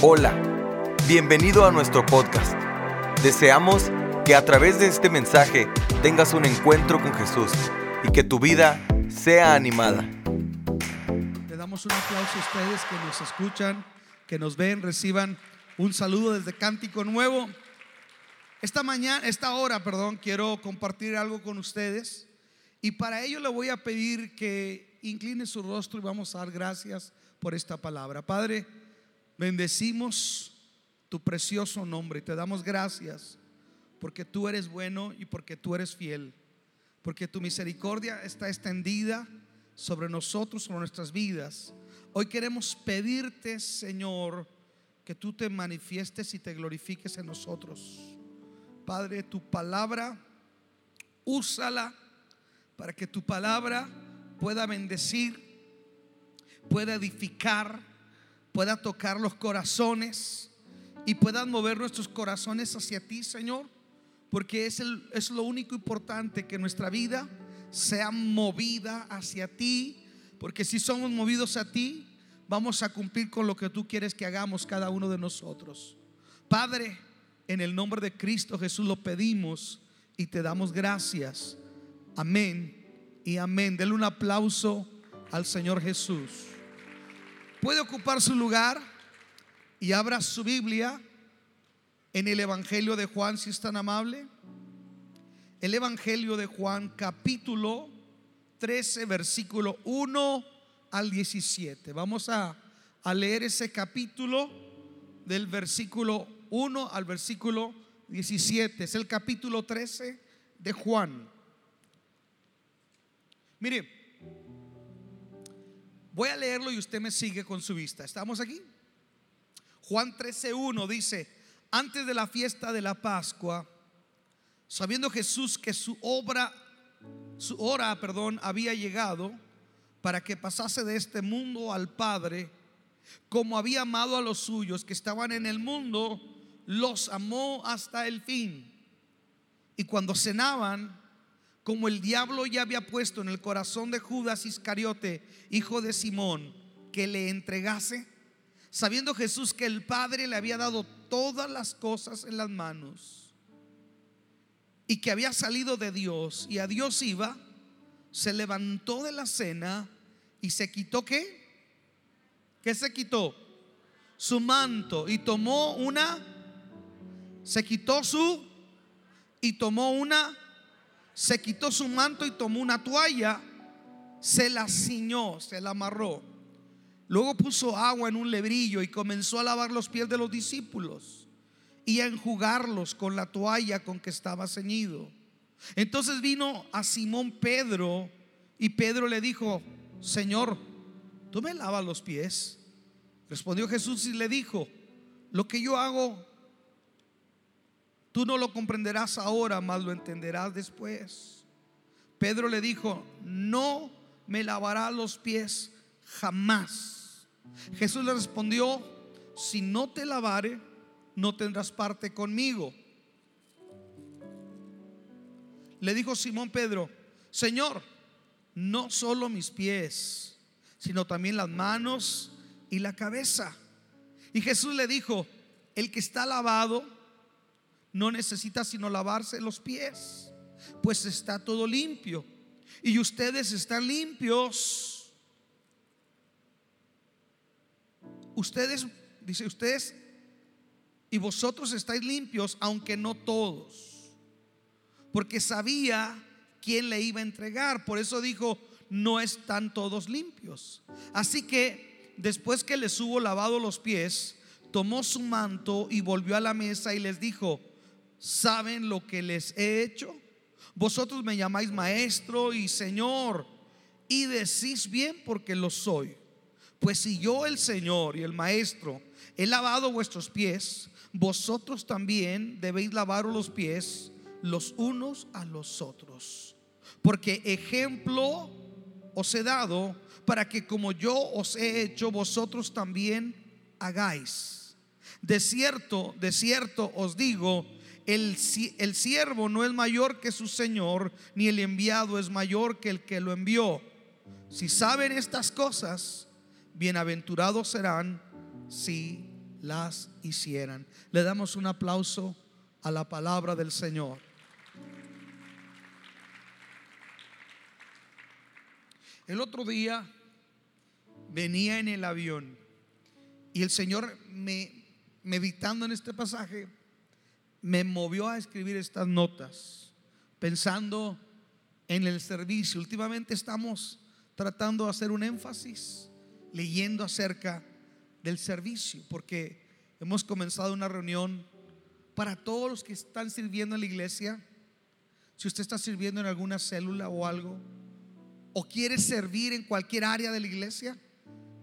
Hola, bienvenido a nuestro podcast. Deseamos que a través de este mensaje tengas un encuentro con Jesús y que tu vida sea animada. Le damos un aplauso a ustedes que nos escuchan, que nos ven, reciban un saludo desde Cántico Nuevo. Esta mañana, esta hora, perdón, quiero compartir algo con ustedes y para ello le voy a pedir que incline su rostro y vamos a dar gracias por esta palabra. Padre, Bendecimos tu precioso nombre y te damos gracias porque tú eres bueno y porque tú eres fiel, porque tu misericordia está extendida sobre nosotros, sobre nuestras vidas. Hoy queremos pedirte, Señor, que tú te manifiestes y te glorifiques en nosotros. Padre, tu palabra, úsala para que tu palabra pueda bendecir, pueda edificar, pueda tocar los corazones y puedan mover nuestros corazones hacia ti, Señor, porque es, el, es lo único importante que nuestra vida sea movida hacia ti, porque si somos movidos a ti, vamos a cumplir con lo que tú quieres que hagamos cada uno de nosotros. Padre, en el nombre de Cristo Jesús lo pedimos y te damos gracias. Amén y amén. Denle un aplauso al Señor Jesús puede ocupar su lugar y abra su Biblia en el Evangelio de Juan, si es tan amable. El Evangelio de Juan, capítulo 13, versículo 1 al 17. Vamos a, leer ese capítulo del versículo 1 al versículo 17. Es el capítulo 13 de Juan. Mire, Voy a leerlo y usted me sigue con su vista. ¿Estamos aquí? Juan 13.1 dice, antes de la fiesta de la Pascua, sabiendo Jesús que su obra, su hora, perdón, había llegado para que pasase de este mundo al Padre, como había amado a los suyos que estaban en el mundo, los amó hasta el fin. Y cuando cenaban, como el diablo ya había puesto en el corazón de Judas Iscariote, hijo de Simón, que le entregase, sabiendo Jesús que el Padre le había dado todas las cosas en las manos y que había salido de Dios y a Dios iba, se levantó de la cena y se quitó qué? ¿Qué se quitó? Su manto y tomó una, se quitó su y tomó una se quitó su manto y tomó una toalla, se la ciñó, se la amarró. Luego puso agua en un lebrillo y comenzó a lavar los pies de los discípulos y a enjugarlos con la toalla con que estaba ceñido. Entonces vino a Simón Pedro y Pedro le dijo, Señor, ¿tú me lavas los pies? Respondió Jesús y le dijo, lo que yo hago Tú no lo comprenderás ahora, mas lo entenderás después. Pedro le dijo, no me lavará los pies jamás. Jesús le respondió, si no te lavare, no tendrás parte conmigo. Le dijo Simón Pedro, Señor, no solo mis pies, sino también las manos y la cabeza. Y Jesús le dijo, el que está lavado, no necesita sino lavarse los pies, pues está todo limpio. Y ustedes están limpios. Ustedes, dice ustedes, y vosotros estáis limpios, aunque no todos. Porque sabía quién le iba a entregar. Por eso dijo, no están todos limpios. Así que después que les hubo lavado los pies, tomó su manto y volvió a la mesa y les dijo, ¿saben lo que les he hecho? Vosotros me llamáis maestro y señor y decís bien porque lo soy. Pues si yo el Señor y el maestro he lavado vuestros pies, vosotros también debéis lavaros los pies los unos a los otros. Porque ejemplo os he dado para que como yo os he hecho, vosotros también hagáis. De cierto, de cierto os digo, el, siervo no es mayor que su señor, ni el enviado es mayor que el que lo envió. Si saben estas cosas, bienaventurados serán si las hicieran. Le damos un aplauso a la palabra del Señor. El otro día venía en el avión y el Señor me meditando en este pasaje me movió a escribir estas notas pensando en el servicio. Últimamente estamos tratando de hacer un énfasis leyendo acerca del servicio porque hemos comenzado una reunión para todos los que están sirviendo en la iglesia. Si usted está sirviendo en alguna célula o algo, o quiere servir en cualquier área de la iglesia,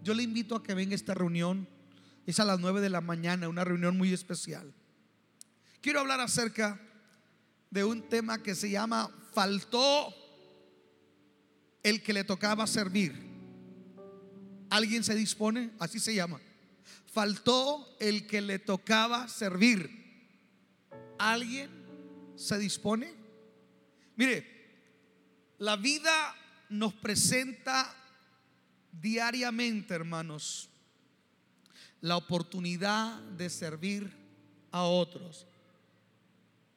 yo le invito a que venga a esta reunión. Es a las 9 de la mañana, una reunión muy especial. Quiero hablar acerca de un tema que se llama Faltó el que le tocaba servir. ¿Alguien se dispone? Así se llama. Faltó el que le tocaba servir. ¿Alguien se dispone? Mire, la vida nos presenta diariamente, hermanos, la oportunidad de servir a otros.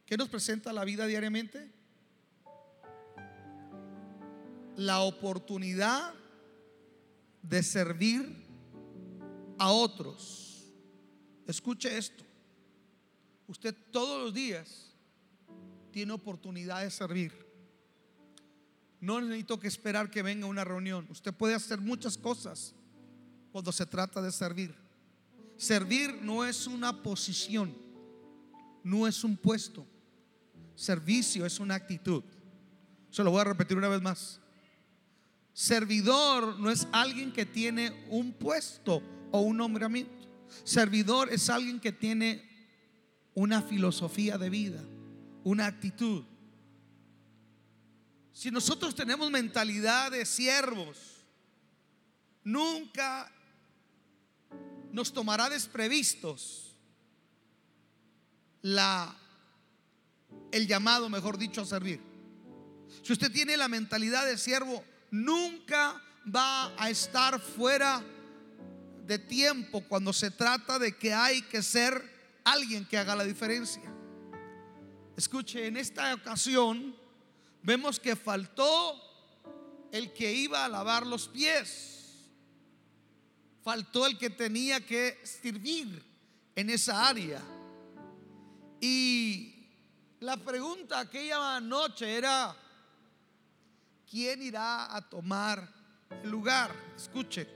¿Qué nos presenta la vida diariamente? La oportunidad de servir a otros. Escuche esto. Usted todos los días tiene oportunidad de servir. No necesito que esperar que venga una reunión. Usted puede hacer muchas cosas cuando se trata de servir. Servir no es una posición, no es un puesto. Servicio es una actitud. Se lo voy a repetir una vez más. Servidor no es alguien que tiene un puesto o un nombramiento. Servidor es alguien que tiene una filosofía de vida, una actitud. Si nosotros tenemos mentalidad de siervos, nunca nos tomará desprevistos la el llamado, mejor dicho, a servir. Si usted tiene la mentalidad de siervo, nunca va a estar fuera de tiempo cuando se trata de que hay que ser alguien que haga la diferencia. Escuche, en esta ocasión vemos que faltó el que iba a lavar los pies. Faltó el que tenía que servir en esa área. Y la pregunta aquella noche era, ¿quién irá a tomar el lugar? Escuche,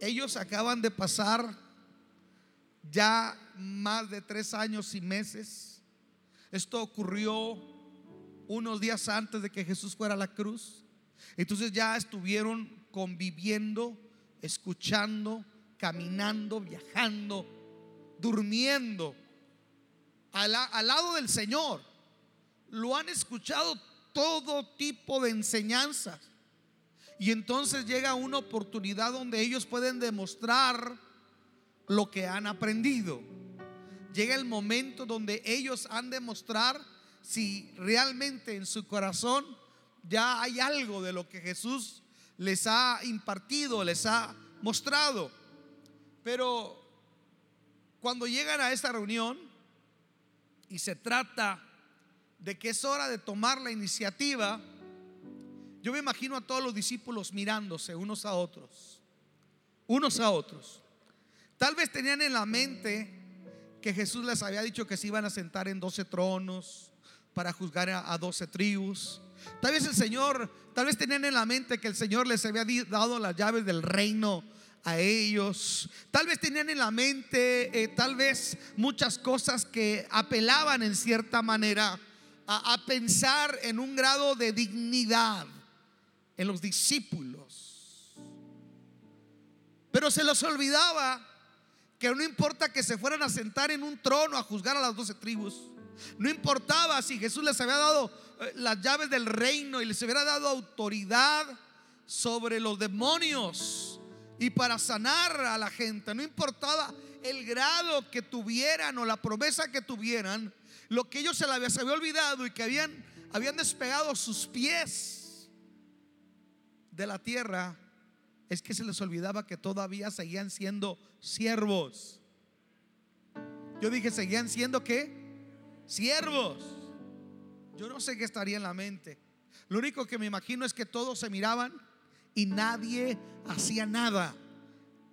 ellos acaban de pasar ya más de tres años y meses. Esto ocurrió unos días antes de que Jesús fuera a la cruz. Entonces ya estuvieron conviviendo, escuchando, caminando, viajando, durmiendo al, al, lado del Señor. Lo han escuchado todo tipo de enseñanzas. Y entonces llega una oportunidad donde ellos pueden demostrar lo que han aprendido. Llega el momento donde ellos han de mostrar si realmente en su corazón ya hay algo de lo que Jesús les ha impartido, les ha mostrado. Pero cuando llegan a esta reunión y se trata de que es hora de tomar la iniciativa, yo me imagino a todos los discípulos mirándose unos a otros, unos a otros. Tal vez tenían en la mente que Jesús les había dicho que se iban a sentar en doce tronos para juzgar a, doce tribus. Tal vez el Señor, tal vez tenían en la mente que el Señor les había dado las llaves del reino a ellos. Tal vez tenían en la mente, eh, tal vez muchas cosas que apelaban en cierta manera a, a pensar en un grado de dignidad en los discípulos. Pero se los olvidaba que no importa que se fueran a sentar en un trono a juzgar a las doce tribus. No importaba si Jesús les había dado eh, las llaves del reino y les hubiera dado autoridad sobre los demonios y para sanar a la gente. No importaba el grado que tuvieran o la promesa que tuvieran, lo que ellos se les había olvidado y que habían, habían despegado sus pies de la tierra es que se les olvidaba que todavía seguían siendo siervos. Yo dije, ¿seguían siendo qué? Siervos. Yo no sé qué estaría en la mente. Lo único que me imagino es que todos se miraban y nadie hacía nada.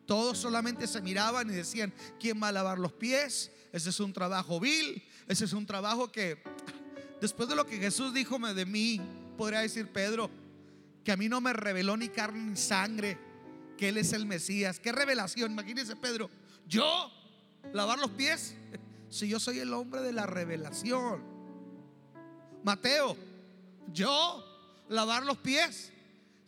Todos solamente se miraban y decían, ¿quién va a lavar los pies? Ese es un trabajo vil, ese es un trabajo que, después de lo que Jesús dijo de mí, podría decir Pedro, que a mí no me reveló ni carne ni sangre, que Él es el Mesías. ¿Qué revelación? Imagínense Pedro, yo lavar los pies, si yo soy el hombre de la revelación. Mateo, yo lavar los pies,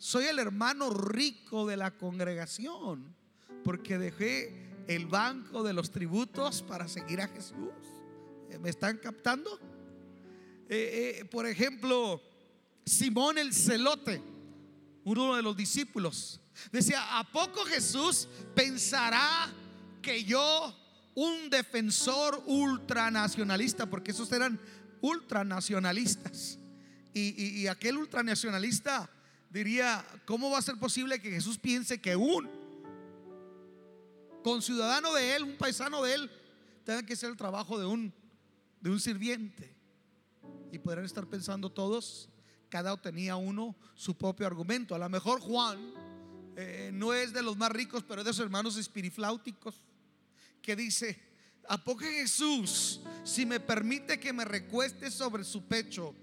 soy el hermano rico de la congregación porque dejé el banco de los tributos para seguir a Jesús. Eh, ¿Me están captando? Eh, eh, por ejemplo, Simón el celote, uno de los discípulos, decía, ¿a poco Jesús pensará que yo, un defensor ultranacionalista, porque esos eran ultranacionalistas, y, y aquel ultranacionalista diría, ¿cómo va a ser posible que Jesús piense que un con ciudadano de él, un paisano de él, tenga que ser el trabajo de un, de un sirviente. Y podrán estar pensando todos, cada uno tenía uno su propio argumento. A lo mejor Juan eh, no es de los más ricos, pero es de sus hermanos espirifláuticos, que dice, ¿a poco Jesús, si me permite que me recueste sobre su pecho,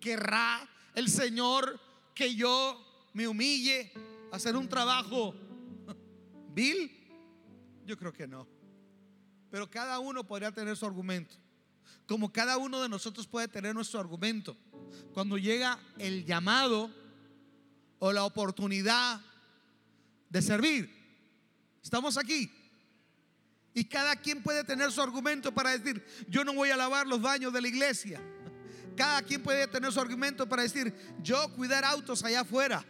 querrá el Señor que yo me humille, hacer un trabajo vil? Yo creo que no. Pero cada uno podría tener su argumento. Como cada uno de nosotros puede tener nuestro argumento. Cuando llega el llamado o la oportunidad de servir. Estamos aquí. Y cada quien puede tener su argumento para decir, yo no voy a lavar los baños de la iglesia. Cada quien puede tener su argumento para decir, yo cuidar autos allá afuera.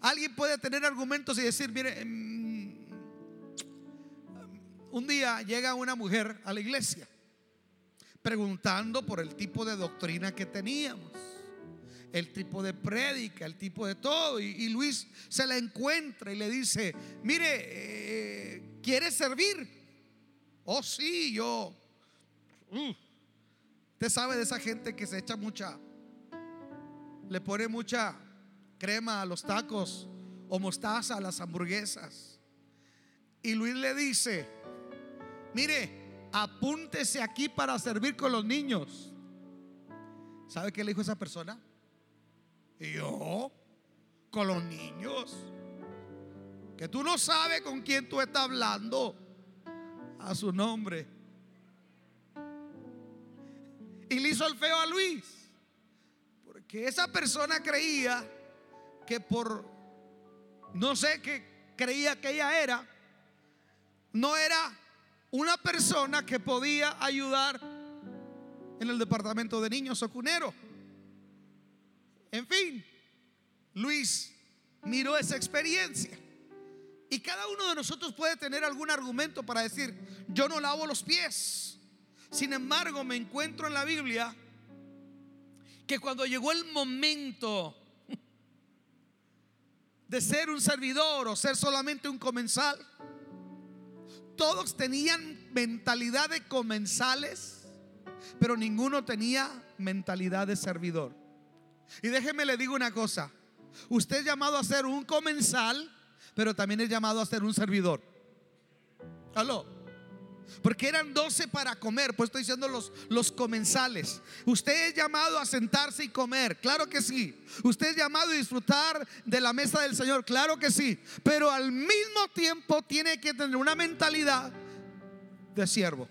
Alguien puede tener argumentos y decir, mire, un día llega una mujer a la iglesia preguntando por el tipo de doctrina que teníamos, el tipo de prédica, el tipo de todo. Y, Luis se la encuentra y le dice, mire, eh, ¿quiere servir? Oh, sí, yo. Uh, usted sabe de esa gente que se echa mucha, le pone mucha crema a los tacos o mostaza a las hamburguesas. Y Luis le dice, Mire, apúntese aquí para servir con los niños. ¿Sabe qué le dijo esa persona? yo, con los niños. Que tú no sabes con quién tú estás hablando. A su nombre. Y le hizo el feo a Luis. Porque esa persona creía que por, no sé qué creía que ella era, no era una persona que podía ayudar en el departamento de niños o cunero. En fin, Luis miró esa experiencia. Y cada uno de nosotros puede tener algún argumento para decir, yo no lavo los pies. Sin embargo, me encuentro en la Biblia que cuando llegó el momento de ser un servidor o ser solamente un comensal, todos tenían mentalidad de comensales, pero ninguno tenía mentalidad de servidor. Y déjeme le digo una cosa, usted es llamado a ser un comensal, pero también es llamado a ser un servidor. Aló. Porque eran 12 para comer, pues estoy diciendo los, los comensales. Usted es llamado a sentarse y comer, claro que sí. Usted es llamado a disfrutar de la mesa del Señor, claro que sí. Pero al mismo tiempo tiene que tener una mentalidad de siervo.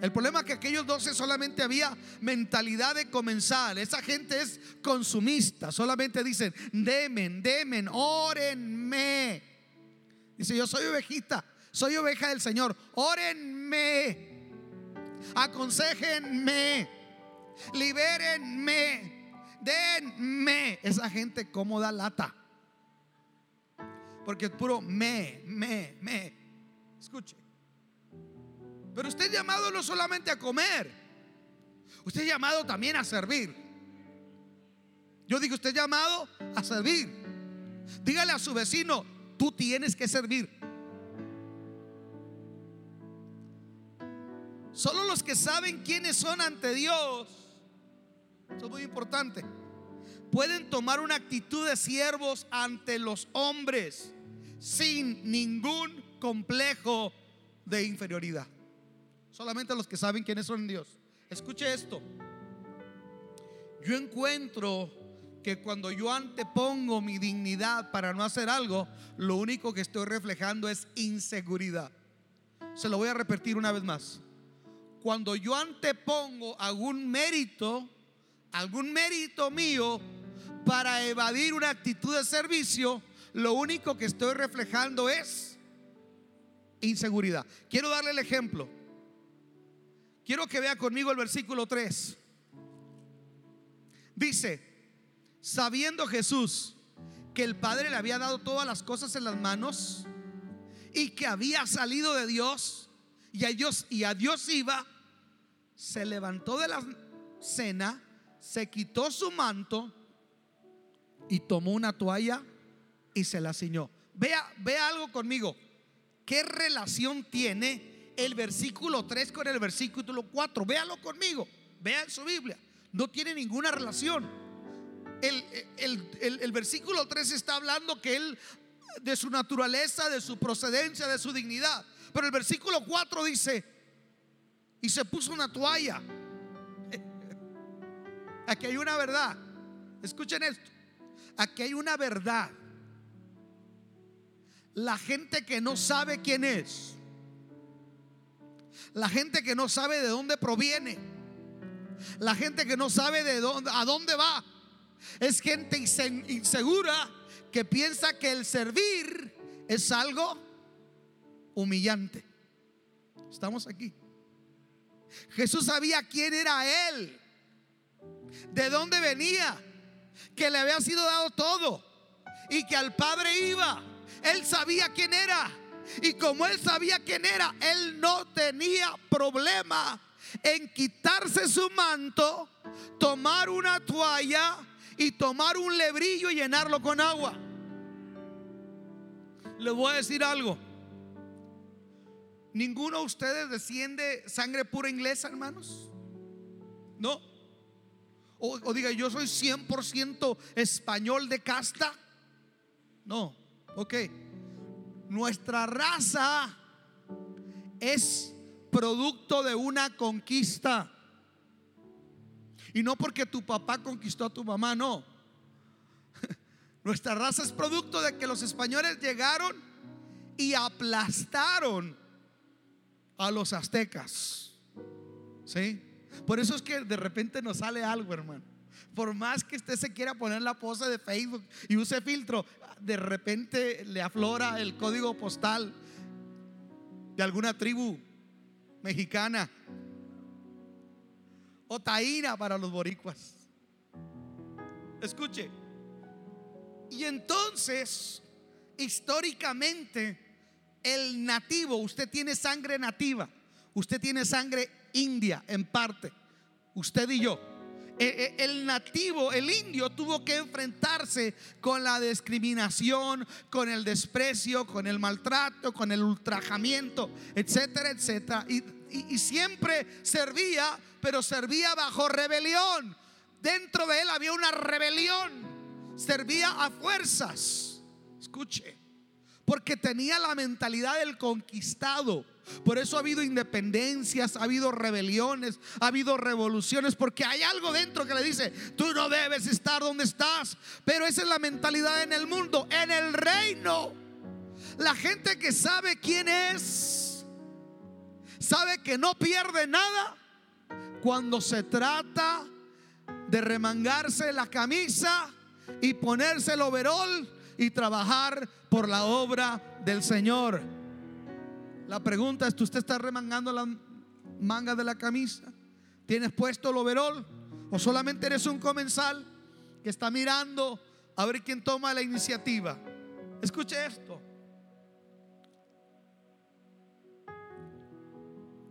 El problema es que aquellos 12 solamente había mentalidad de comensal. Esa gente es consumista. Solamente dicen, demen, demen, órenme. Dice, yo soy ovejita. Soy oveja del Señor. Órenme. Aconsejenme. Libérenme. Denme. Esa gente como da lata. Porque es puro me, me, me. Escuche. Pero usted es llamado no solamente a comer. Usted es llamado también a servir. Yo digo, usted es llamado a servir. Dígale a su vecino, tú tienes que servir. Solo los que saben quiénes son ante Dios, eso es muy importante, pueden tomar una actitud de siervos ante los hombres sin ningún complejo de inferioridad. Solamente los que saben quiénes son Dios. Escuche esto. Yo encuentro que cuando yo antepongo mi dignidad para no hacer algo, lo único que estoy reflejando es inseguridad. Se lo voy a repetir una vez más. Cuando yo antepongo algún mérito, algún mérito mío para evadir una actitud de servicio, lo único que estoy reflejando es inseguridad. Quiero darle el ejemplo. Quiero que vea conmigo el versículo 3. Dice, sabiendo Jesús que el Padre le había dado todas las cosas en las manos y que había salido de Dios y a Dios y a Dios iba, se levantó de la cena, se quitó su manto y tomó una toalla y se la ciñó. Vea, vea algo conmigo. ¿Qué relación tiene el versículo 3 con el versículo 4? Véalo conmigo. Vea en su Biblia no tiene ninguna relación. El, versículo 3 está hablando que él, de su naturaleza, de su procedencia, de su dignidad. Pero el versículo 4 dice, y se puso una toalla. Aquí hay una verdad. Escuchen esto. Aquí hay una verdad. La gente que no sabe quién es. La gente que no sabe de dónde proviene la gente que no sabe de dónde, a dónde va. Es gente insegura que piensa que el servir es algo humillante. Estamos aquí. Jesús sabía quién era Él, de dónde venía, que le había sido dado todo y que al Padre iba. Él sabía quién era. Y como él sabía quién era, él no tenía problema en quitarse su manto, tomar una toalla y tomar un lebrillo y llenarlo con agua. Les voy a decir algo. ¿Ninguno de ustedes desciende sangre pura inglesa, hermanos? No. O, diga, yo soy 100% español de casta. No. Ok. Nuestra raza es producto de una conquista. Y no porque tu papá conquistó a tu mamá, no. Nuestra raza es producto de que los españoles llegaron y aplastaron a los aztecas. ¿Sí? Por eso es que de repente nos sale algo, hermano. Por más que usted se quiera poner la pose de Facebook y use filtro, de repente le aflora el código postal de alguna tribu mexicana o taína para los boricuas. Escuche. Y entonces, históricamente, el nativo, usted tiene sangre nativa, usted tiene sangre india en parte, usted y yo. E, e, el nativo, el indio, tuvo que enfrentarse con la discriminación, con el desprecio, con el maltrato, con el ultrajamiento, etcétera, etcétera. Y, y siempre servía, pero servía bajo rebelión. Dentro de él había una rebelión. Servía a fuerzas. Escuche, porque tenía la mentalidad del conquistado. Por eso ha habido independencias, ha habido rebeliones, ha habido revoluciones, porque hay algo dentro que le dice, tú no debes estar donde estás. Pero esa es la mentalidad en el mundo, en el reino. La gente que sabe quién es, sabe que no pierde nada cuando se trata de remangarse la camisa y ponerse el overol y trabajar por la obra del Señor. La pregunta es, ¿tú usted está remangando las mangas de la camisa? ¿Tienes puesto el overol? ¿O solamente eres un comensal que está mirando a ver quién toma la iniciativa? Escuche esto.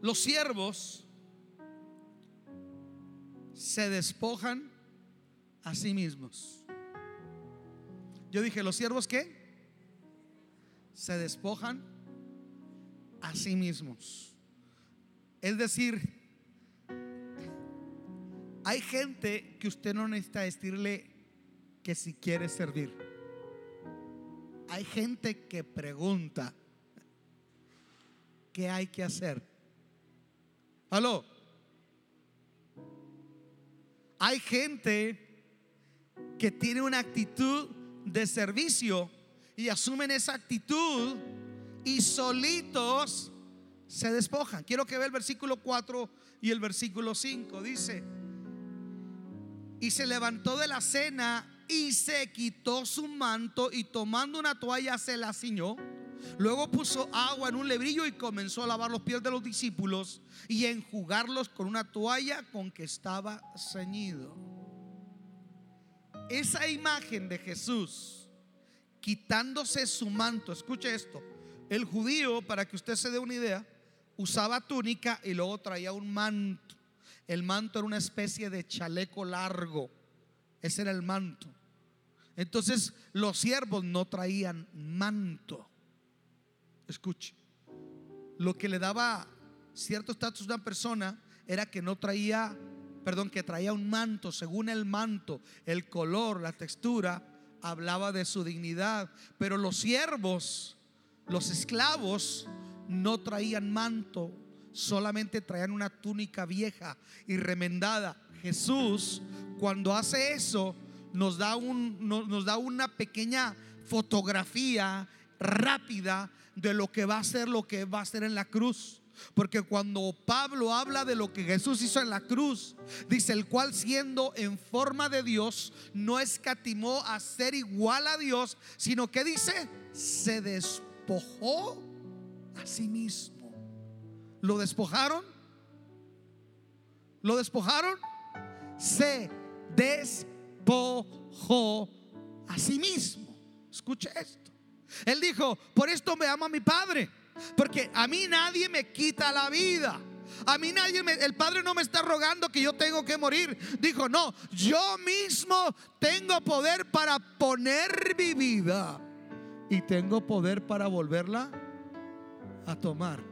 Los siervos se despojan a sí mismos. Yo dije, ¿los siervos qué? se despojan a sí mismos. Es decir, hay gente que usted no necesita decirle que si quiere servir. Hay gente que pregunta qué hay que hacer. Aló. Hay gente que tiene una actitud de servicio y asumen esa actitud y solitos se despojan. Quiero que vea el versículo 4 y el versículo 5. Dice, y se levantó de la cena y se quitó su manto y tomando una toalla se la ciñó. Luego puso agua en un lebrillo y comenzó a lavar los pies de los discípulos y enjugarlos con una toalla con que estaba ceñido. Esa imagen de Jesús quitándose su manto, escuche esto, el judío, para que usted se dé una idea, usaba túnica y luego traía un manto. El manto era una especie de chaleco largo. Ese era el manto. Entonces los siervos no traían manto. Escuche. Lo que le daba cierto estatus a una persona era que no traía, perdón, que traía un manto. Según el manto, el color, la textura, hablaba de su dignidad. Pero los siervos, los esclavos, no traían manto solamente traían una túnica vieja y remendada. Jesús, cuando hace eso, nos da, un, nos da una pequeña fotografía rápida de lo que va a ser lo que va a ser en la cruz. Porque cuando Pablo habla de lo que Jesús hizo en la cruz, dice el cual siendo en forma de Dios, no escatimó a ser igual a Dios, sino que dice, se despojó a sí mismo ¿Lo despojaron? ¿Lo despojaron? Se despojó a sí mismo. Escuche esto. Él dijo, por esto me ama mi Padre. Porque a mí nadie me quita la vida. A mí nadie, el Padre no me está rogando que yo tengo que morir. Dijo, no, yo mismo tengo poder para poner mi vida. Y tengo poder para volverla a tomar.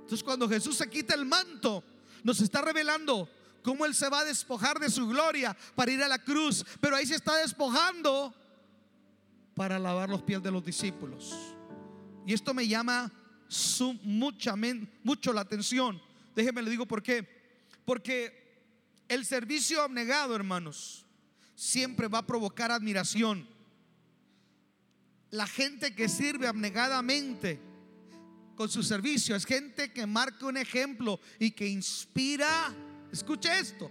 Entonces cuando Jesús se quita el manto, nos está revelando cómo Él se va a despojar de su gloria para ir a la cruz. Pero ahí se está despojando para lavar los pies de los discípulos. Y esto me llama mucha, mucho la atención. Déjenme le digo por qué. Porque el servicio abnegado, hermanos, siempre va a provocar admiración. La gente que sirve abnegadamente con su servicio. Es gente que marca un ejemplo y que inspira, escuche esto,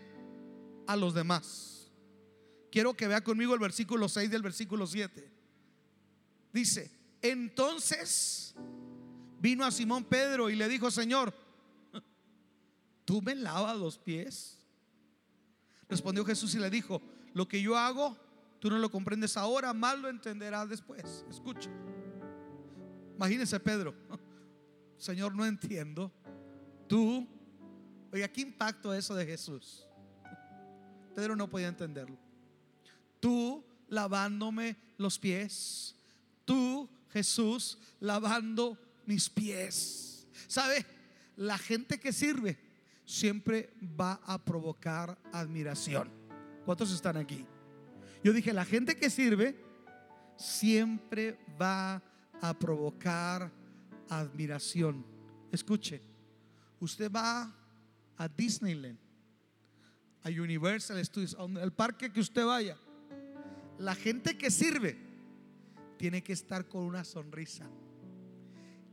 a los demás. Quiero que vea conmigo el versículo 6 del versículo 7. Dice, entonces vino a Simón Pedro y le dijo, Señor, ¿tú me lavas los pies? Respondió Jesús y le dijo, lo que yo hago, tú no lo comprendes ahora, mal lo entenderás después. Escucha. Imagínese Pedro. Señor, no entiendo. Tú, oiga, ¿qué impacto eso de Jesús? Pedro no podía entenderlo. Tú lavándome los pies. Tú, Jesús, lavando mis pies. ¿Sabe? La gente que sirve siempre va a provocar admiración. ¿Cuántos están aquí? Yo dije, la gente que sirve siempre va a provocar admiración. Escuche, usted va a Disneyland, a Universal Studios, al parque que usted vaya, la gente que sirve tiene que estar con una sonrisa.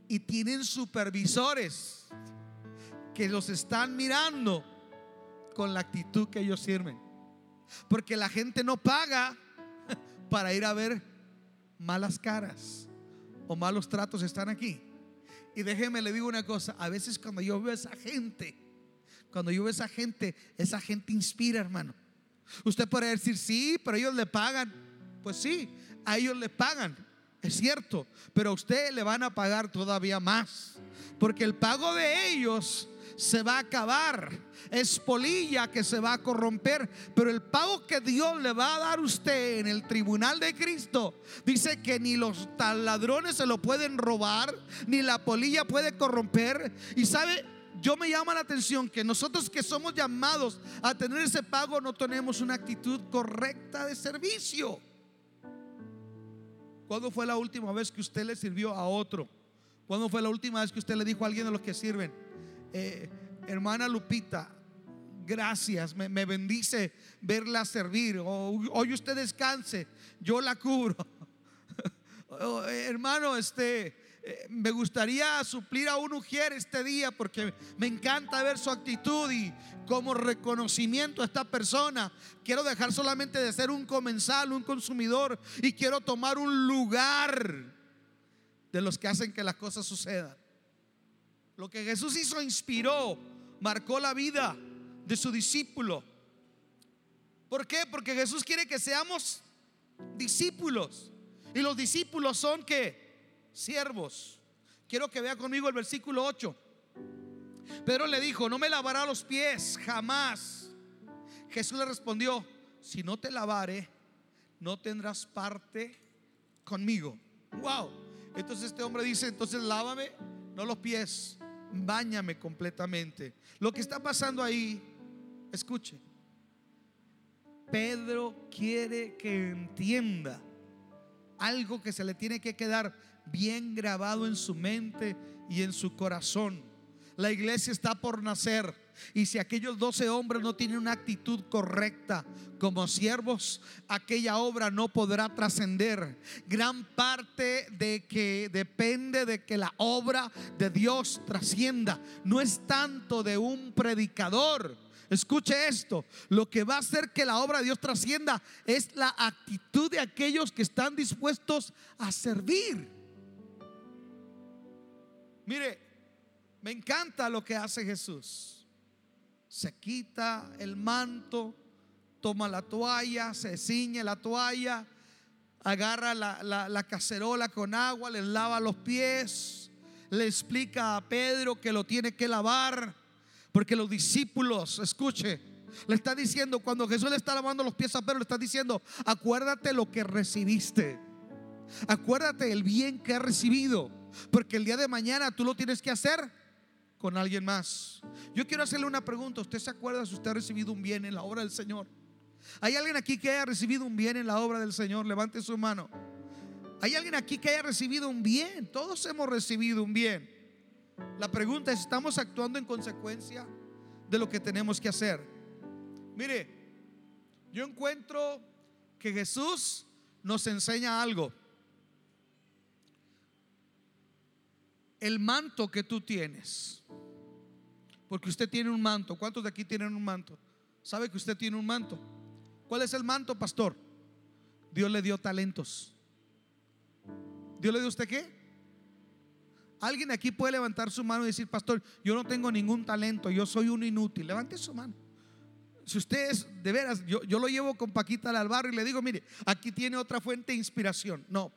Y tienen supervisores que los están mirando con la actitud que ellos sirven. Porque la gente no paga para ir a ver malas caras o malos tratos están aquí. Y déjeme le digo una cosa, a veces cuando yo veo a esa gente, cuando yo veo a esa gente, esa gente inspira, hermano. Usted puede decir, sí, pero ellos le pagan. Pues sí, a ellos le pagan, es cierto, pero a usted le van a pagar todavía más. Porque el pago de ellos se va a acabar, es polilla que se va a corromper, pero el pago que Dios le va a dar a usted en el tribunal de Cristo dice que ni los taladrones se lo pueden robar, ni la polilla puede corromper. Y sabe, yo me llama la atención que nosotros que somos llamados a tener ese pago no tenemos una actitud correcta de servicio. ¿Cuándo fue la última vez que usted le sirvió a otro? ¿Cuándo fue la última vez que usted le dijo a alguien de los que sirven? Eh, hermana Lupita, gracias, me, bendice verla servir. hoy usted descanse, yo la cubro. Eh, hermano, este, eh, me gustaría suplir a un ujier este día porque me encanta ver su actitud y como reconocimiento a esta persona quiero dejar solamente de ser un comensal, un consumidor y quiero tomar un lugar de los que hacen que las cosas sucedan. Lo que Jesús hizo inspiró, marcó la vida de su discípulo. ¿Por qué? Porque Jesús quiere que seamos discípulos. Y los discípulos son que siervos. Quiero que vea conmigo el versículo 8. Pedro le dijo, no me lavará los pies jamás. Jesús le respondió, si no te lavare, no tendrás parte conmigo. Wow. Entonces este hombre dice, entonces lávame, no los pies, Báñame completamente. Lo que está pasando ahí, escuche. Pedro quiere que entienda algo que se le tiene que quedar bien grabado en su mente y en su corazón. La iglesia está por nacer. Y si aquellos doce hombres no tienen una actitud correcta como siervos, aquella obra no podrá trascender. Gran parte de que depende de que la obra de Dios trascienda. No es tanto de un predicador. Escuche esto, lo que va a hacer que la obra de Dios trascienda es la actitud de aquellos que están dispuestos a servir. Mire, me encanta lo que hace Jesús. Se quita el manto, toma la toalla, se ciñe la toalla, agarra la, cacerola con agua, le lava los pies, le explica a Pedro que lo tiene que lavar, porque los discípulos, escuche, le está diciendo, cuando Jesús le está lavando los pies a Pedro, le está diciendo, acuérdate lo que recibiste, acuérdate el bien que has recibido, porque el día de mañana tú lo tienes que hacer con alguien más. Yo quiero hacerle una pregunta. ¿Usted se acuerda si usted ha recibido un bien en la obra del Señor? ¿Hay alguien aquí que haya recibido un bien en la obra del Señor? Levante su mano. ¿Hay alguien aquí que haya recibido un bien? Todos hemos recibido un bien. La pregunta es, ¿estamos actuando en consecuencia de lo que tenemos que hacer? Mire, yo encuentro que Jesús nos enseña algo. El manto que tú tienes porque usted tiene un manto. ¿Cuántos de aquí tienen un manto? ¿Sabe que usted tiene un manto? ¿Cuál es el manto, pastor? Dios le dio talentos. ¿Dios le dio usted qué? Alguien aquí puede levantar su mano y decir, pastor, yo no tengo ningún talento, yo soy un inútil. Levante su mano. Si usted es de veras, yo, yo lo llevo con Paquita al barrio y le digo, mire, aquí tiene otra fuente de inspiración. No.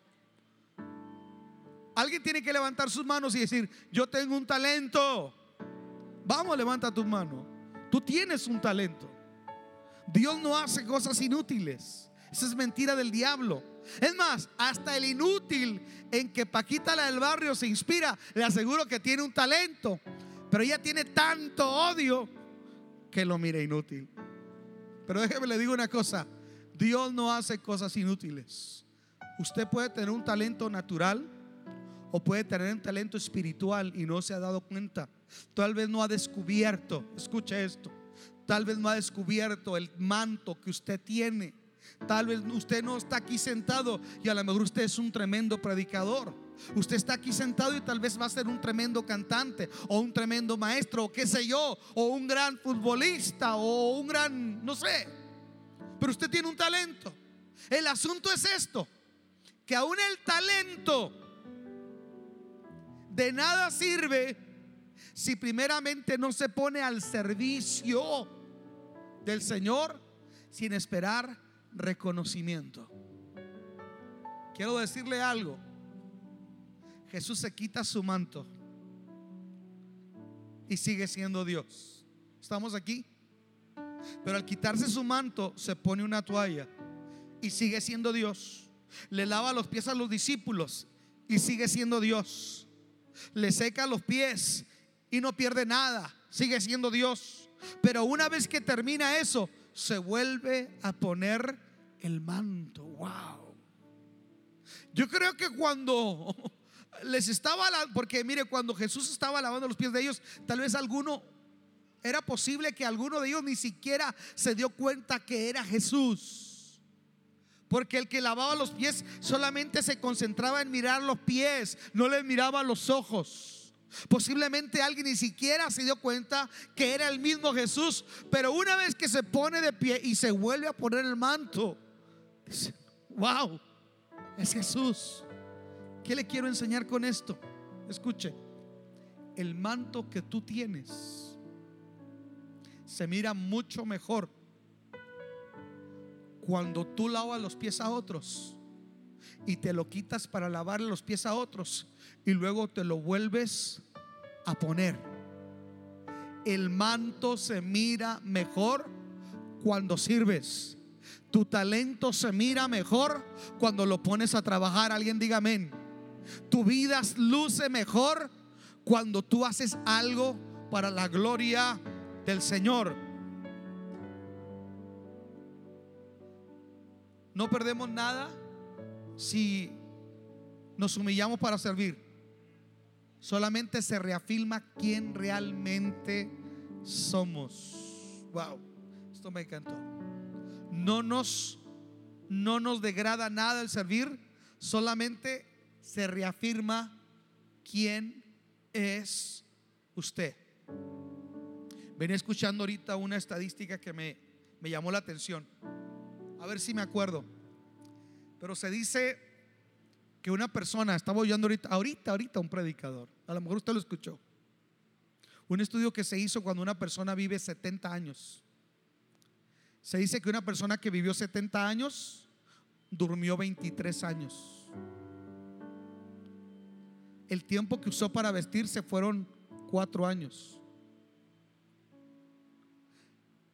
Alguien tiene que levantar sus manos y decir, yo tengo un talento. Vamos, levanta tu mano. Tú tienes un talento. Dios no hace cosas inútiles. Esa es mentira del diablo. Es más, hasta el inútil en que Paquita la del barrio se inspira, le aseguro que tiene un talento. Pero ella tiene tanto odio que lo mira inútil. Pero déjeme le digo una cosa. Dios no hace cosas inútiles. Usted puede tener un talento natural o puede tener un talento espiritual y no se ha dado cuenta. Tal vez no ha descubierto, escucha esto, tal vez no ha descubierto el manto que usted tiene. Tal vez usted no está aquí sentado y a lo mejor usted es un tremendo predicador. Usted está aquí sentado y tal vez va a ser un tremendo cantante o un tremendo maestro o qué sé yo, o un gran futbolista o un gran, no sé. Pero usted tiene un talento. El asunto es esto, que aún el talento de nada sirve si primeramente no se pone al servicio del Señor sin esperar reconocimiento. Quiero decirle algo. Jesús se quita su manto y sigue siendo Dios. ¿Estamos aquí? Pero al quitarse su manto se pone una toalla y sigue siendo Dios. Le lava los pies a los discípulos y sigue siendo Dios. Le seca los pies y no pierde nada, sigue siendo Dios. Pero una vez que termina eso, se vuelve a poner el manto. Wow. Yo creo que cuando les estaba, porque mire, cuando Jesús estaba lavando los pies de ellos, tal vez alguno, era posible que alguno de ellos ni siquiera se dio cuenta que era Jesús. Porque el que lavaba los pies solamente se concentraba en mirar los pies, no le miraba los ojos. Posiblemente alguien ni siquiera se dio cuenta que era el mismo Jesús, pero una vez que se pone de pie y se vuelve a poner el manto, wow, es Jesús. ¿Qué le quiero enseñar con esto? Escuche, el manto que tú tienes se mira mucho mejor cuando tú lavas los pies a otros y te lo quitas para lavar los pies a otros y luego te lo vuelves a poner. El manto se mira mejor cuando sirves. Tu talento se mira mejor cuando lo pones a trabajar. Alguien diga amén. Tu vida luce mejor cuando tú haces algo para la gloria del Señor. No perdemos nada si nos humillamos para servir. Solamente se reafirma quién realmente somos. Wow, esto me encantó. No nos no nos degrada nada el servir, solamente se reafirma quién es usted. Venía escuchando ahorita una estadística que me, me llamó la atención. A ver si me acuerdo. Pero se dice que una persona, estaba oyendo ahorita, ahorita, ahorita un predicador, a lo mejor usted lo escuchó. Un estudio que se hizo cuando una persona vive 70 años. Se dice que una persona que vivió 70 años durmió 23 años. El tiempo que usó para vestirse fueron cuatro años.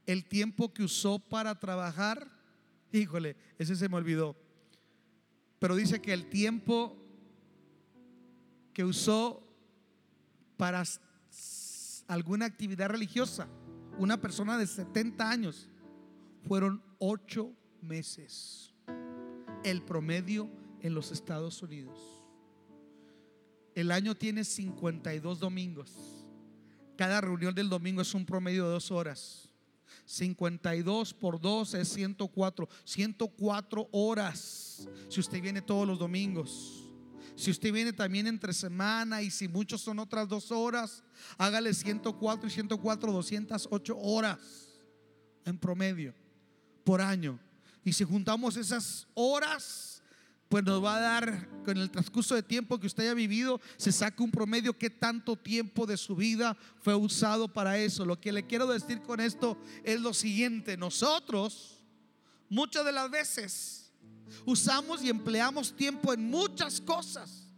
El tiempo que usó para trabajar, híjole, ese se me olvidó. Pero dice que el tiempo que usó para alguna actividad religiosa, una persona de 70 años, fueron ocho meses. El promedio en los Estados Unidos. El año tiene 52 domingos. Cada reunión del domingo es un promedio de dos horas. 52 por 2 es 104. 104 horas. Si usted viene todos los domingos. Si usted viene también entre semana y si muchos son otras dos horas, hágale 104 y 104, 208 horas en promedio por año. Y si juntamos esas horas pues nos va a dar con el transcurso de tiempo que usted haya vivido, se saca un promedio que tanto tiempo de su vida fue usado para eso. Lo que le quiero decir con esto es lo siguiente, nosotros muchas de las veces usamos y empleamos tiempo en muchas cosas,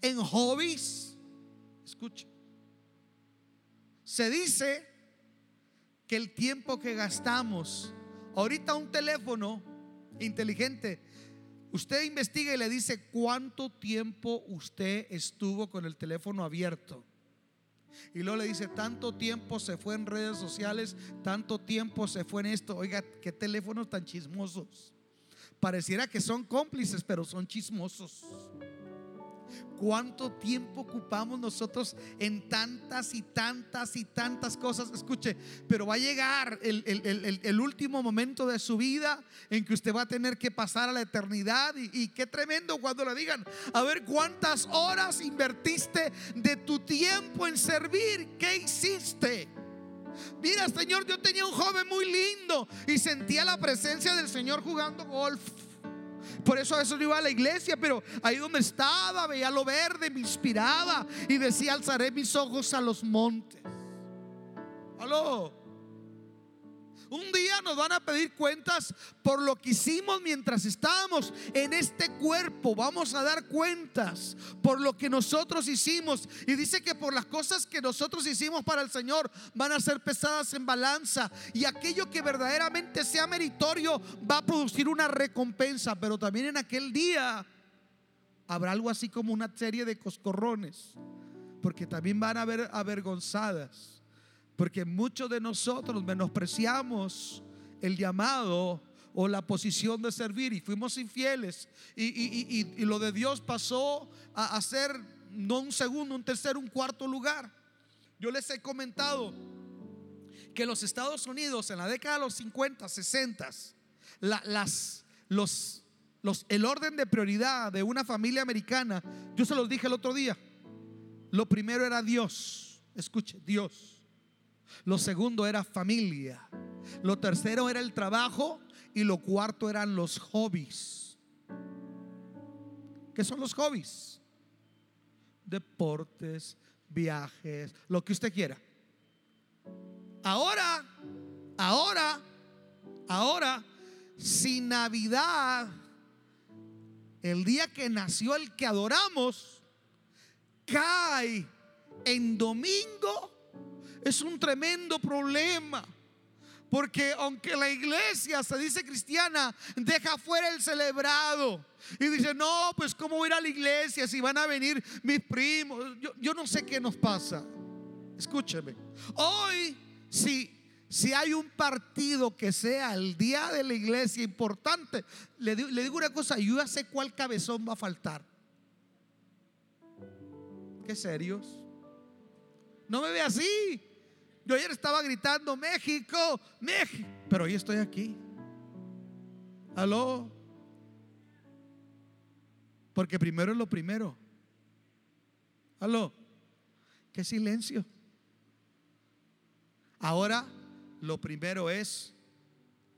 en hobbies. Escuche. Se dice que el tiempo que gastamos, ahorita un teléfono inteligente Usted investiga y le dice cuánto tiempo usted estuvo con el teléfono abierto. Y luego le dice, tanto tiempo se fue en redes sociales, tanto tiempo se fue en esto. Oiga, qué teléfonos tan chismosos. Pareciera que son cómplices, pero son chismosos. ¿Cuánto tiempo ocupamos nosotros en tantas y tantas y tantas cosas? Escuche, pero va a llegar el, último momento de su vida en que usted va a tener que pasar a la eternidad. Y, y qué tremendo cuando le digan, a ver cuántas horas invertiste de tu tiempo en servir. ¿Qué hiciste? Mira, Señor, yo tenía un joven muy lindo y sentía la presencia del Señor jugando golf. Por eso a eso no iba a la iglesia, pero ahí donde estaba, veía lo verde, me inspiraba y decía, alzaré mis ojos a los montes. Aló. Un día nos van a pedir cuentas por lo que hicimos mientras estábamos en este cuerpo. Vamos a dar cuentas por lo que nosotros hicimos. Y dice que por las cosas que nosotros hicimos para el Señor van a ser pesadas en balanza. Y aquello que verdaderamente sea meritorio va a producir una recompensa. Pero también en aquel día habrá algo así como una serie de coscorrones. Porque también van a haber avergonzadas porque muchos de nosotros menospreciamos el llamado o la posición de servir y fuimos infieles. Y, lo de Dios pasó a, ser no un segundo, un tercer, un cuarto lugar. Yo les he comentado que los Estados Unidos en la década de los 50, 60, las, los, los, el orden de prioridad de una familia americana, yo se los dije el otro día, lo primero era Dios, escuche, Dios. Lo segundo era familia. Lo tercero era el trabajo. Y lo cuarto eran los hobbies. ¿Qué son los hobbies? Deportes, viajes, lo que usted quiera. Ahora, ahora, ahora, si Navidad, el día que nació el que adoramos, cae en domingo, es un tremendo problema. Porque aunque la iglesia se dice cristiana, deja fuera el celebrado. Y dice, no, pues cómo voy a ir a la iglesia si van a venir mis primos. Yo, no sé qué nos pasa. Escúcheme. Hoy, si, si hay un partido que sea el día de la iglesia importante, le, le digo una cosa, yo ya sé cuál cabezón va a faltar. ¿Qué serios? No me ve así. Yo ayer estaba gritando, México, México, pero hoy estoy aquí. Aló. Porque primero es lo primero. Aló. Qué silencio. Ahora lo primero es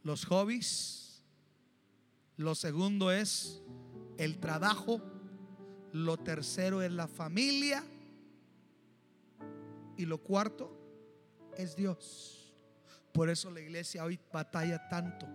los hobbies. Lo segundo es el trabajo. Lo tercero es la familia. Y lo cuarto es Dios. Por eso la iglesia hoy batalla tanto.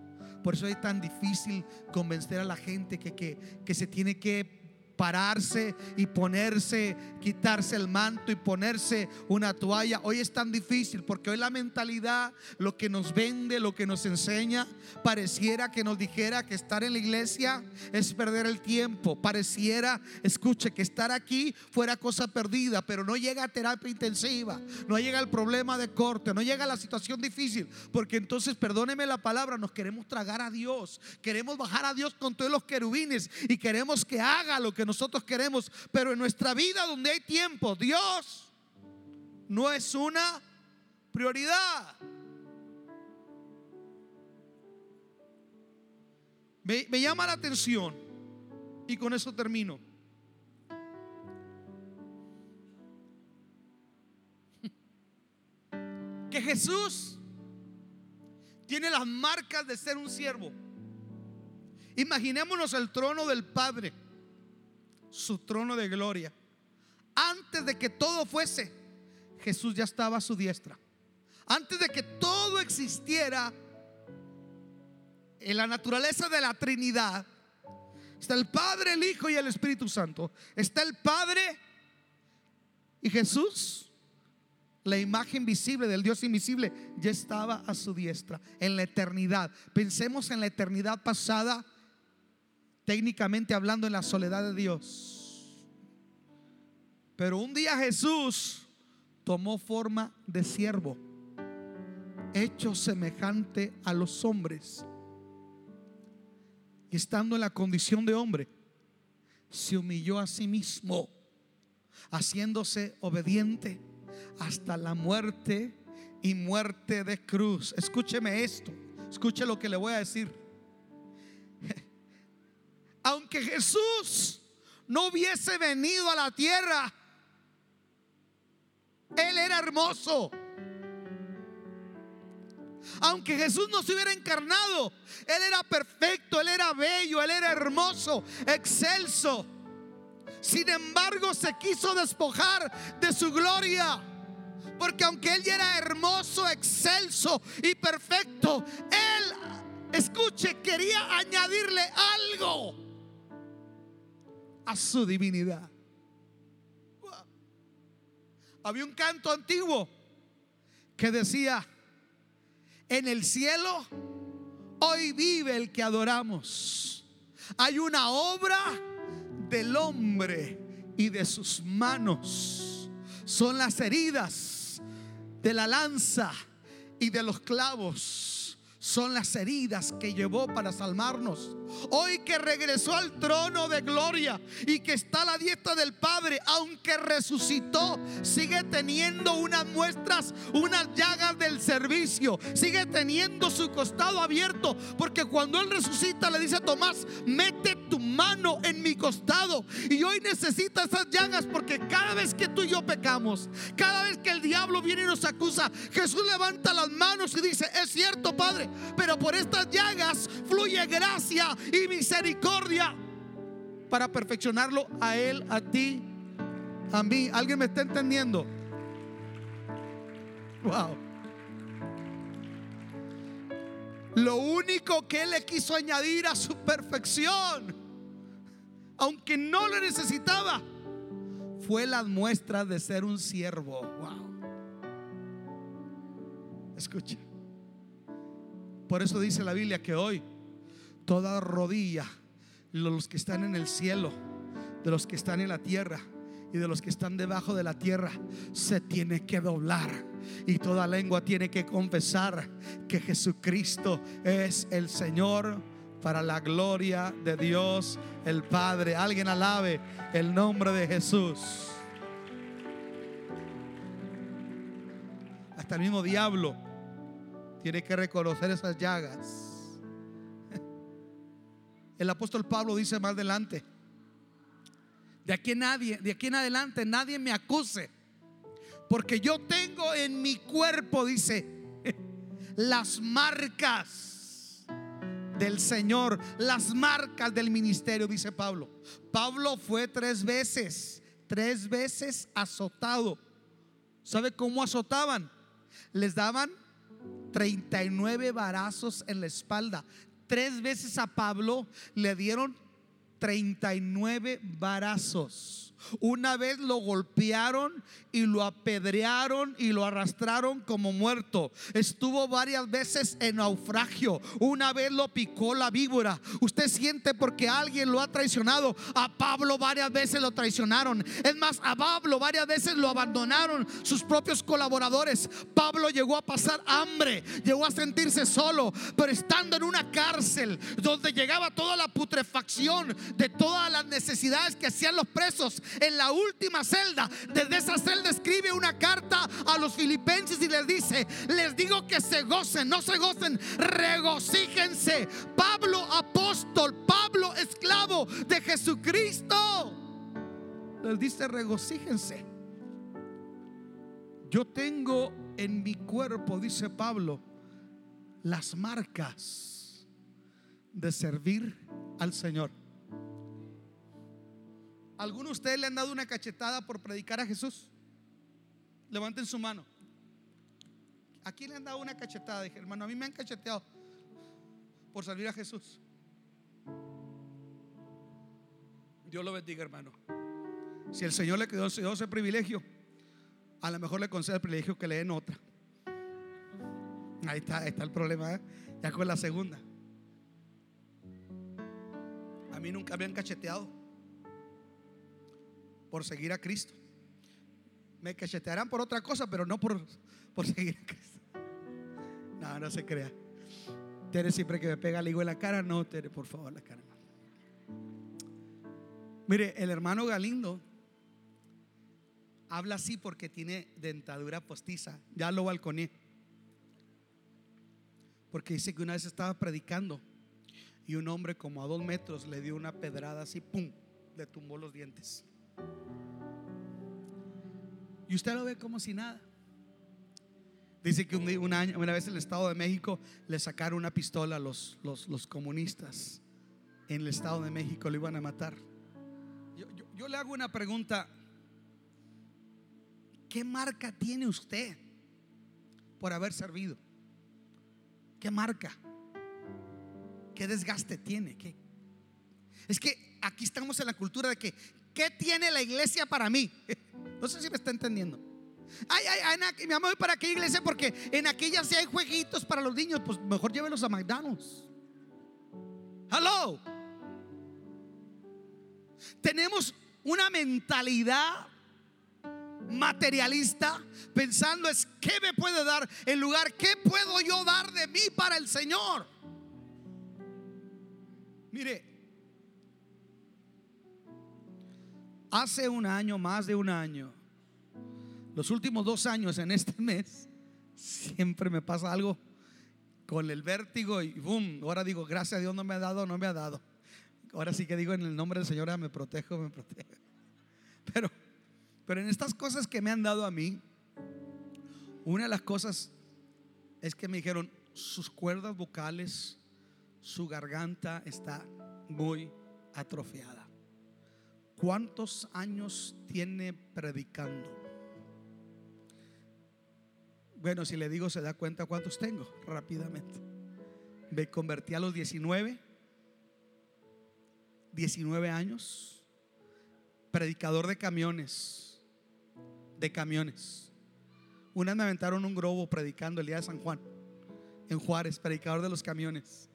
Por eso es tan difícil convencer a la gente que, que, que se tiene que pararse y ponerse, quitarse el manto y ponerse una toalla. Hoy es tan difícil porque hoy la mentalidad, lo que nos vende, lo que nos enseña, pareciera que nos dijera que estar en la iglesia es perder el tiempo. Pareciera, escuche, que estar aquí fuera cosa perdida, pero no llega a terapia intensiva, no llega el problema de corte, no llega la situación difícil, porque entonces, perdóneme la palabra, nos queremos tragar a Dios, queremos bajar a Dios con todos los querubines y queremos que haga lo que nos nosotros queremos, pero en nuestra vida donde hay tiempo, Dios no es una prioridad. Me, llama la atención y con eso termino. Que Jesús tiene las marcas de ser un siervo. Imaginémonos el trono del Padre su trono de gloria. Antes de que todo fuese, Jesús ya estaba a su diestra. Antes de que todo existiera en la naturaleza de la Trinidad, está el Padre, el Hijo y el Espíritu Santo. Está el Padre y Jesús, la imagen visible del Dios invisible, ya estaba a su diestra en la eternidad. Pensemos en la eternidad pasada técnicamente hablando en la soledad de Dios. Pero un día Jesús tomó forma de siervo, hecho semejante a los hombres. Y estando en la condición de hombre, se humilló a sí mismo, haciéndose obediente hasta la muerte y muerte de cruz. Escúcheme esto, escuche lo que le voy a decir Jesús no hubiese venido a la tierra, Él era hermoso. Aunque Jesús no se hubiera encarnado, Él era perfecto, Él era bello, Él era hermoso, excelso. Sin embargo, se quiso despojar de su gloria Porque aunque él ya era hermoso, excelso y perfecto, él, escuche, quería añadirle algo a su divinidad. Había un canto antiguo que decía, en el cielo hoy vive el que adoramos. Hay una obra del hombre y de sus manos. Son las heridas de la lanza y de los clavos son las heridas que llevó para salvarnos. Hoy que regresó al trono de gloria y que está a la diestra del Padre, aunque resucitó, sigue teniendo unas muestras, unas llagas del servicio, sigue teniendo su costado abierto, porque cuando Él resucita le dice a Tomás, mete tu mano en mi costado. Y hoy necesita esas llagas porque cada vez que tú y yo pecamos, cada vez que el diablo viene y nos acusa, Jesús levanta las manos y dice, es cierto, Padre, pero por estas llagas fluye gracia y misericordia para perfeccionarlo a Él, a ti, a mí. ¿Alguien me está entendiendo? Wow. Lo único que Él le quiso añadir a su perfección, aunque no lo necesitaba, fue las muestras de ser un siervo. Wow. Escucha. Por eso dice la Biblia que hoy toda rodilla, los que están en el cielo, de los que están en la tierra y de los que están debajo de la tierra, se tiene que doblar. Y toda lengua tiene que confesar que Jesucristo es el Señor para la gloria de Dios el Padre. Alguien alabe el nombre de Jesús. Hasta el mismo diablo tiene que reconocer esas llagas. El apóstol Pablo dice más adelante, de aquí nadie, de aquí en adelante nadie me acuse, porque yo tengo en mi cuerpo, dice, las marcas del Señor, las marcas del ministerio, dice Pablo. Pablo fue tres veces, tres veces azotado. ¿Sabe cómo azotaban? Les daban 39 varazos en la espalda. Tres veces a Pablo le dieron 39 varazos. Una vez lo golpearon y lo apedrearon y lo arrastraron como muerto. Estuvo varias veces en naufragio. Una vez lo picó la víbora. Usted siente porque alguien lo ha traicionado. A Pablo varias veces lo traicionaron. Es más, a Pablo varias veces lo abandonaron sus propios colaboradores. Pablo llegó a pasar hambre, llegó a sentirse solo, pero estando en una cárcel donde llegaba toda la putrefacción de todas las necesidades que hacían los presos, en la última celda, desde esa celda escribe una carta a los filipenses y les dice, les digo que se gocen, no se gocen, regocíjense. Pablo apóstol, Pablo esclavo de Jesucristo. Les dice, regocíjense. Yo tengo en mi cuerpo, dice Pablo, las marcas de servir al Señor. ¿Alguno de ustedes le han dado una cachetada por predicar a Jesús? Levanten su mano. ¿A quién le han dado una cachetada? Dije, hermano, a mí me han cacheteado por servir a Jesús. Dios lo bendiga, hermano. Si el Señor le quedó ese privilegio, a lo mejor le concede el privilegio que le den otra. Ahí está, ahí está el problema, ¿eh? ya con la segunda. A mí nunca me han cacheteado por seguir a Cristo. Me cachetearán por otra cosa, pero no por, por seguir a Cristo. No, no se crea. Tere siempre que me pega el higo en la cara, no, Tere, por favor, la cara. Mire, el hermano Galindo habla así porque tiene dentadura postiza. Ya lo balconé. Porque dice que una vez estaba predicando y un hombre como a dos metros le dio una pedrada así, ¡pum! Le tumbó los dientes. Y usted lo ve como si nada. Dice que una vez en el Estado de México le sacaron una pistola a los, comunistas. En el Estado de México lo iban a matar. Yo, yo le hago una pregunta. ¿qué marca tiene usted por haber servido? ¿Qué marca? ¿Qué desgaste tiene? ¿Qué? Es que aquí estamos en la cultura de que, ¿qué tiene la iglesia para mí? No sé si me está entendiendo. Ay, ay, ay, mi amor, ¿para qué iglesia? Porque en aquella si hay jueguitos para los niños, pues mejor llévelos a McDonald's. Hello. Tenemos una mentalidad materialista pensando es qué me puede dar en lugar qué puedo yo dar de mí para el Señor. Mire, hace un año, más de un año, los últimos dos años en este mes, siempre me pasa algo con el vértigo y boom, ahora digo, gracias a Dios no me ha dado, no me ha dado. Ahora sí que digo en el nombre del Señor, me protejo, me protejo. Pero, pero en estas cosas que me han dado a mí, una de las cosas es que me dijeron, sus cuerdas vocales su garganta está muy atrofiada. ¿Cuántos años tiene predicando? Bueno, si le digo, se da cuenta cuántos tengo rápidamente. Me convertí a los 19, 19 años, predicador de camiones, de camiones. Una me aventaron un globo predicando el día de San Juan, en Juárez, predicador de los camiones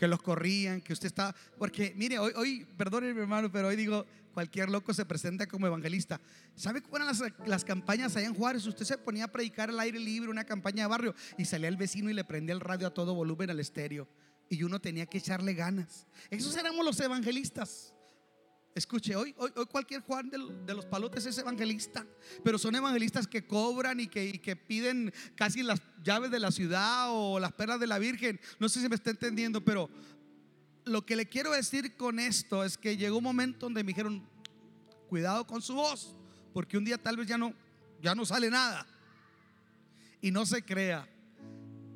que los corrían, que usted está, porque mire, hoy, hoy perdone mi hermano, pero hoy digo, cualquier loco se presenta como evangelista. ¿Sabe cuáles eran las, las, campañas allá en Juárez? Usted se ponía a predicar al aire libre, una campaña de barrio, y salía el vecino y le prendía el radio a todo volumen al estéreo. Y uno tenía que echarle ganas. Esos éramos los evangelistas. Escuche, hoy, hoy, cualquier Juan de, los palotes es evangelista, pero son evangelistas que cobran y que, y que, piden casi las llaves de la ciudad o las perlas de la Virgen. No sé si me está entendiendo, pero lo que le quiero decir con esto es que llegó un momento donde me dijeron, cuidado con su voz, porque un día tal vez ya no, ya no sale nada. Y no se crea,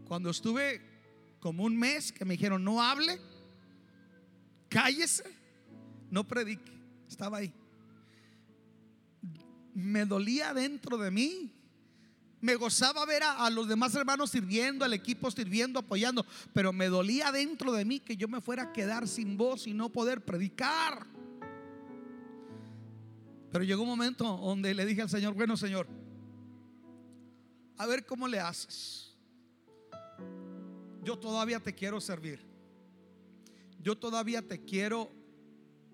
cuando estuve como un mes que me dijeron, no hable, cállese no predique, estaba ahí. Me dolía dentro de mí. Me gozaba ver a, los demás hermanos sirviendo, al equipo sirviendo, apoyando, pero me dolía dentro de mí que yo me fuera a quedar sin voz y no poder predicar. Pero llegó un momento donde le dije al Señor, bueno Señor, a ver cómo le haces. Yo todavía te quiero servir. Yo todavía te quiero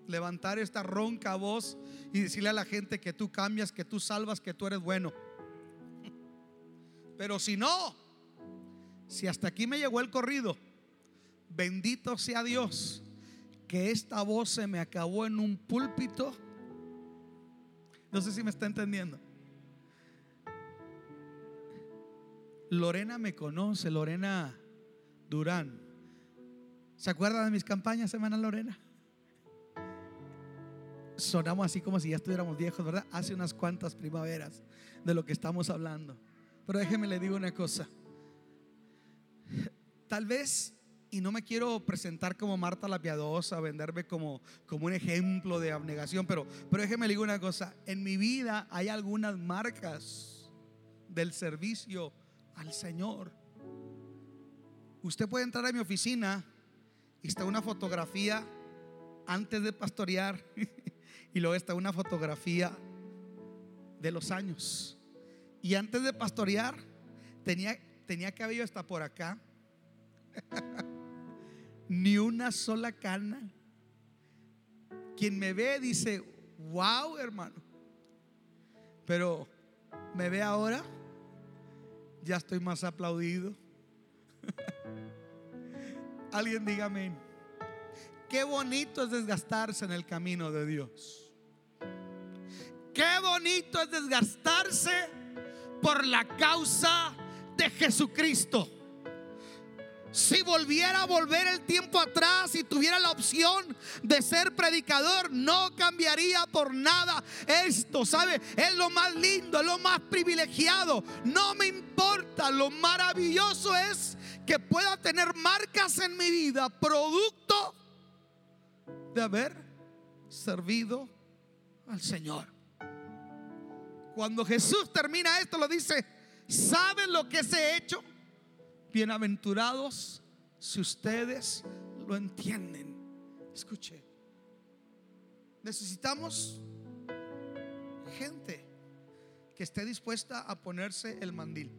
levantar esta ronca voz y decirle a la gente que tú cambias, que tú salvas, que tú eres bueno. Pero si no, si hasta aquí me llegó el corrido, bendito sea Dios, que esta voz se me acabó en un púlpito. No sé si me está entendiendo. Lorena me conoce, Lorena Durán. ¿Se acuerda de mis campañas, hermana Lorena? Sonamos así como si ya estuviéramos viejos, ¿verdad? Hace unas cuantas primaveras de lo que estamos hablando. Pero déjeme le digo una cosa. Tal vez, y no me quiero presentar como Marta la piadosa, venderme como, como un ejemplo de abnegación, pero, pero déjeme le digo una cosa. En mi vida hay algunas marcas del servicio al Señor. Usted puede entrar a mi oficina y está una fotografía antes de pastorear Y luego está una fotografía de los años. Y antes de pastorear, tenía, tenía cabello hasta por acá. Ni una sola cana. Quien me ve dice, wow, hermano. Pero me ve ahora, ya estoy más aplaudido. Alguien dígame. Qué bonito es desgastarse en el camino de Dios. Qué bonito es desgastarse por la causa de Jesucristo. Si volviera a volver el tiempo atrás y tuviera la opción de ser predicador, no cambiaría por nada esto, ¿sabe? Es lo más lindo, es lo más privilegiado. No me importa, lo maravilloso es que pueda tener marcas en mi vida, producto de haber servido al Señor. Cuando Jesús termina esto, lo dice, ¿saben lo que se ha hecho? Bienaventurados si ustedes lo entienden. Escuche, necesitamos gente que esté dispuesta a ponerse el mandil.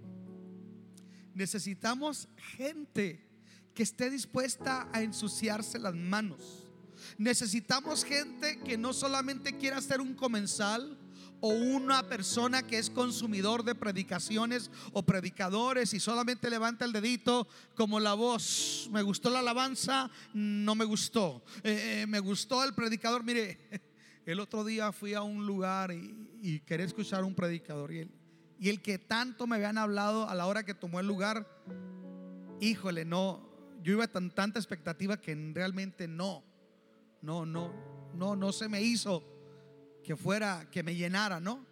Necesitamos gente que esté dispuesta a ensuciarse las manos. Necesitamos gente que no solamente quiera ser un comensal o una persona que es consumidor de predicaciones o predicadores y solamente levanta el dedito como la voz. Me gustó la alabanza, no me gustó. Eh, eh, me gustó el predicador. Mire, el otro día fui a un lugar y, quería escuchar un predicador y el, y el que tanto me habían hablado a la hora que tomó el lugar, híjole, no, yo iba con tanta expectativa que realmente no, no, no, no, no se me hizo que fuera, que me llenara, ¿no?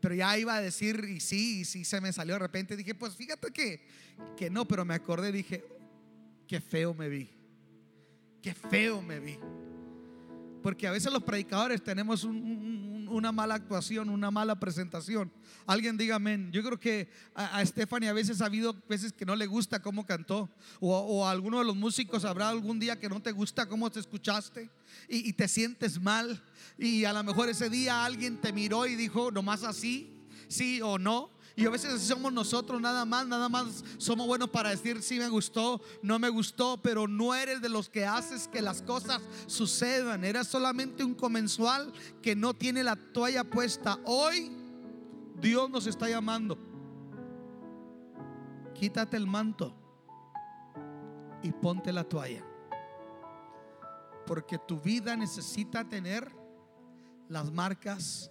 Pero ya iba a decir, y sí, y sí se me salió de repente. Dije, pues fíjate que, que no, pero me acordé, dije, qué feo me vi, qué feo me vi. Porque a veces los predicadores tenemos una mala actuación, una mala presentación. Alguien diga amén. Yo creo que a, Stephanie a veces ha habido veces que no le gusta cómo cantó. O, a alguno de los músicos habrá algún día que no te gusta cómo te escuchaste y, y te sientes mal. Y a lo mejor ese día alguien te miró y dijo, nomás así, sí o no. Y a veces somos nosotros nada más, nada más somos buenos para decir si me gustó, no me gustó, pero no eres de los que haces que las cosas sucedan. Eres solamente un comensual que no tiene la toalla puesta. Hoy Dios nos está llamando. Quítate el manto y ponte la toalla. Porque tu vida necesita tener las marcas